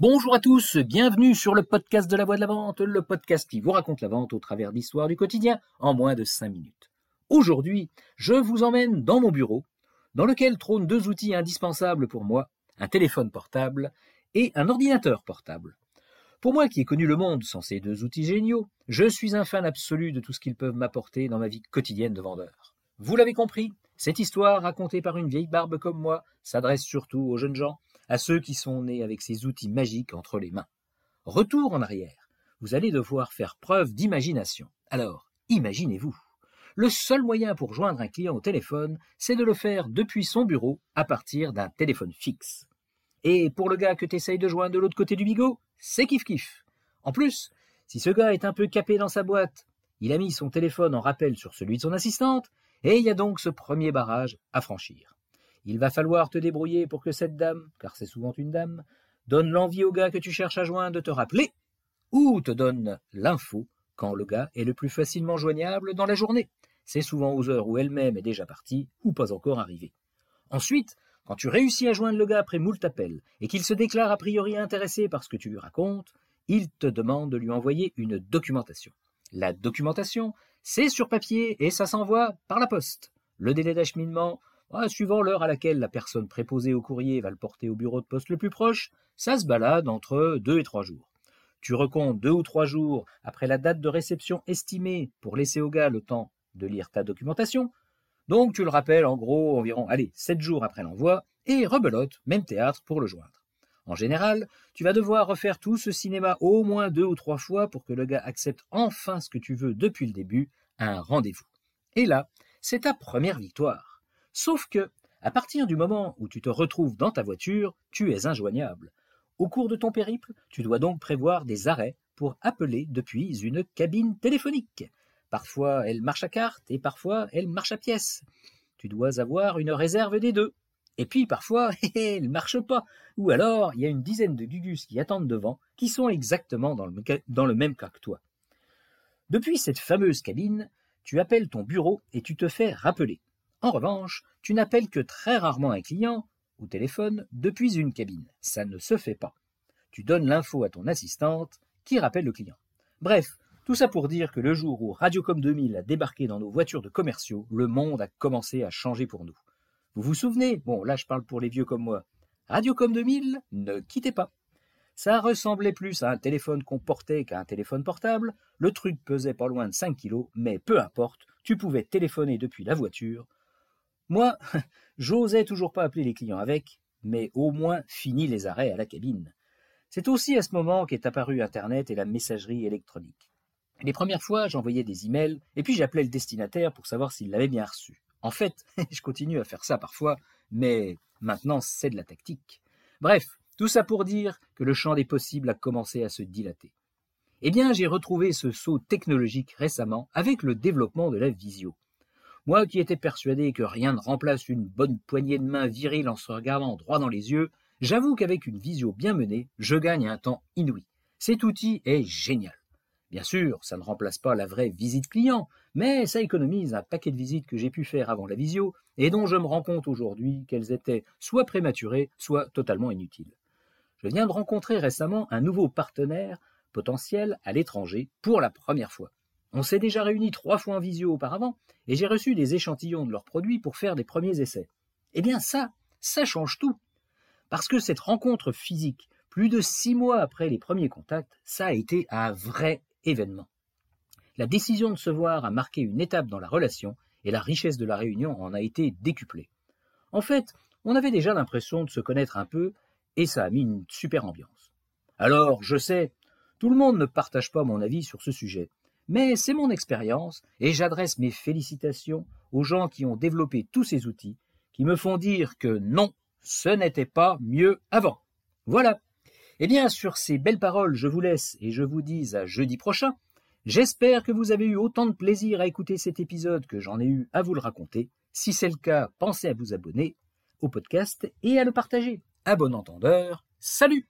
Bonjour à tous, bienvenue sur le podcast de la voix de la vente, le podcast qui vous raconte la vente au travers d'histoires du quotidien en moins de 5 minutes. Aujourd'hui, je vous emmène dans mon bureau, dans lequel trônent deux outils indispensables pour moi, un téléphone portable et un ordinateur portable. Pour moi qui ai connu le monde sans ces deux outils géniaux, je suis un fan absolu de tout ce qu'ils peuvent m'apporter dans ma vie quotidienne de vendeur. Vous l'avez compris, cette histoire racontée par une vieille barbe comme moi s'adresse surtout aux jeunes gens, à ceux qui sont nés avec ces outils magiques entre les mains. Retour en arrière. Vous allez devoir faire preuve d'imagination. Alors, imaginez-vous. Le seul moyen pour joindre un client au téléphone, c'est de le faire depuis son bureau à partir d'un téléphone fixe. Et pour le gars que t'essayes de joindre de l'autre côté du bigot, c'est kiff kiff. En plus, si ce gars est un peu capé dans sa boîte, il a mis son téléphone en rappel sur celui de son assistante, et il y a donc ce premier barrage à franchir. Il va falloir te débrouiller pour que cette dame, car c'est souvent une dame, donne l'envie au gars que tu cherches à joindre de te rappeler, ou te donne l'info quand le gars est le plus facilement joignable dans la journée. C'est souvent aux heures où elle-même est déjà partie ou pas encore arrivée. Ensuite, quand tu réussis à joindre le gars après moult appels et qu'il se déclare a priori intéressé par ce que tu lui racontes, il te demande de lui envoyer une documentation. La documentation, c'est sur papier et ça s'envoie par la poste. Le délai d'acheminement, ah, suivant l'heure à laquelle la personne préposée au courrier va le porter au bureau de poste le plus proche, ça se balade entre deux et trois jours. Tu recomptes deux ou trois jours après la date de réception estimée pour laisser au gars le temps de lire ta documentation, donc tu le rappelles en gros environ, allez, 7 jours après l'envoi, et rebelote, même théâtre, pour le joindre. En général, tu vas devoir refaire tout ce cinéma au moins deux ou trois fois pour que le gars accepte enfin ce que tu veux depuis le début, un rendez-vous. Et là, c'est ta première victoire. Sauf que, à partir du moment où tu te retrouves dans ta voiture, tu es injoignable. Au cours de ton périple, tu dois donc prévoir des arrêts pour appeler depuis une cabine téléphonique. Parfois elle marche à carte et parfois elle marche à pièce. Tu dois avoir une réserve des deux. Et puis parfois elle ne marche pas. Ou alors il y a une dizaine de gugus qui attendent devant, qui sont exactement dans le, dans le même cas que toi. Depuis cette fameuse cabine, tu appelles ton bureau et tu te fais rappeler. En revanche, tu n'appelles que très rarement un client au téléphone depuis une cabine. Ça ne se fait pas. Tu donnes l'info à ton assistante qui rappelle le client. Bref, tout ça pour dire que le jour où Radiocom 2000 a débarqué dans nos voitures de commerciaux, le monde a commencé à changer pour nous. Vous vous souvenez? Bon, là je parle pour les vieux comme moi. Radiocom 2000, ne quittez pas. Ça ressemblait plus à un téléphone qu'on portait qu'à un téléphone portable. Le truc pesait pas loin de 5 kilos, mais peu importe, tu pouvais téléphoner depuis la voiture. Moi, j'osais toujours pas appeler les clients avec, mais au moins fini les arrêts à la cabine. C'est aussi à ce moment qu'est apparu Internet et la messagerie électronique. Les premières fois, j'envoyais des emails et puis j'appelais le destinataire pour savoir s'il l'avait bien reçu. En fait, je continue à faire ça parfois, mais maintenant c'est de la tactique. Bref, tout ça pour dire que le champ des possibles a commencé à se dilater. Eh bien, j'ai retrouvé ce saut technologique récemment avec le développement de la visio. Moi qui étais persuadé que rien ne remplace une bonne poignée de main virile en se regardant droit dans les yeux, j'avoue qu'avec une visio bien menée, je gagne un temps inouï. Cet outil est génial. Bien sûr, ça ne remplace pas la vraie visite client, mais ça économise un paquet de visites que j'ai pu faire avant la visio et dont je me rends compte aujourd'hui qu'elles étaient soit prématurées, soit totalement inutiles. Je viens de rencontrer récemment un nouveau partenaire potentiel à l'étranger pour la première fois. On s'est déjà réunis trois fois en visio auparavant et j'ai reçu des échantillons de leurs produits pour faire des premiers essais. Eh bien ça, ça change tout. Parce que cette rencontre physique, plus de six mois après les premiers contacts, ça a été un vrai événement. La décision de se voir a marqué une étape dans la relation et la richesse de la réunion en a été décuplée. En fait, on avait déjà l'impression de se connaître un peu et ça a mis une super ambiance. Alors, je sais, tout le monde ne partage pas mon avis sur ce sujet, mais c'est mon expérience et j'adresse mes félicitations aux gens qui ont développé tous ces outils qui me font dire que non, ce n'était pas mieux avant. Voilà. Eh bien, sur ces belles paroles, je vous laisse et je vous dis à jeudi prochain. J'espère que vous avez eu autant de plaisir à écouter cet épisode que j'en ai eu à vous le raconter. Si c'est le cas, pensez à vous abonner au podcast et à le partager. À bon entendeur, salut